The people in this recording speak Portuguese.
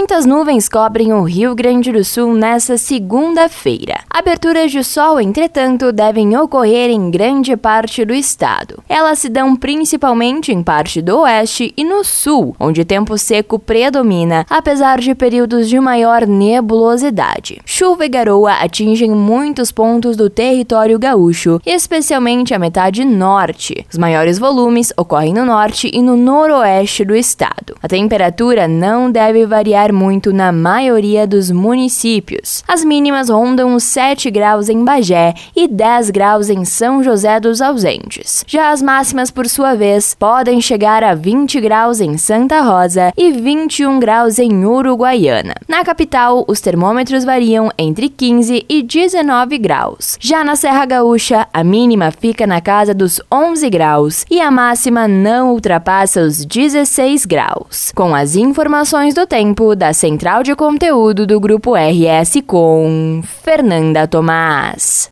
Muitas nuvens cobrem o Rio Grande do Sul nesta segunda-feira. Aberturas de sol, entretanto, devem ocorrer em grande parte do estado. Elas se dão principalmente em parte do oeste e no sul, onde tempo seco predomina, apesar de períodos de maior nebulosidade. Chuva e garoa atingem muitos pontos do território gaúcho, especialmente a metade norte. Os maiores volumes ocorrem no norte e no noroeste do estado. A temperatura não deve variar muito na maioria dos municípios. As mínimas rondam os 7 graus em Bagé e 10 graus em São José dos Ausentes. Já as máximas, por sua vez, podem chegar a 20 graus em Santa Rosa e 21 graus em Uruguaiana. Na capital, os termômetros variam entre 15 e 19 graus. Já na Serra Gaúcha, a mínima fica na casa dos 11 graus e a máxima não ultrapassa os 16 graus. Com as informações do tempo da Central de Conteúdo do Grupo RS com Fernanda Tomás.